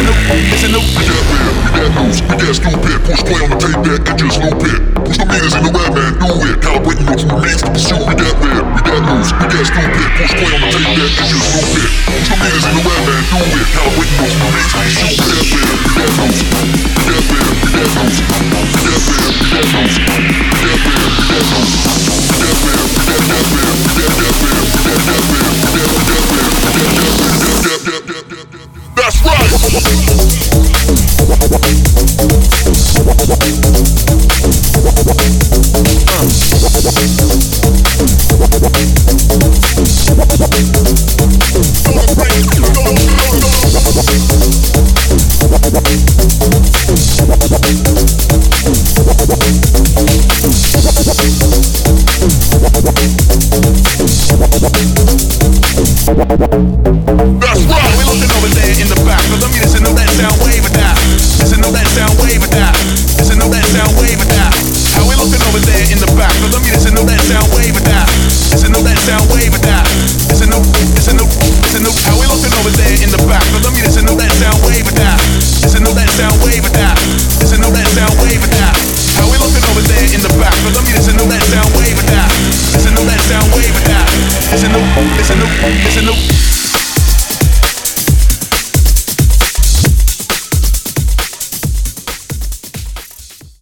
Listen up, listen up. We got bad, we got nose, we got stupid. Push play on the tape back and just loop it. Push the meters in the rap, man, do it. Calibrating what you means to pursue. We got bad, we got nose, we got stupid. Push play on the tape back and just loop it. Push the meters in the rap, man, do it. Calibrating what you means to pursue. That's right. We're looking over there in the back. It's a new, it's a new, it's a new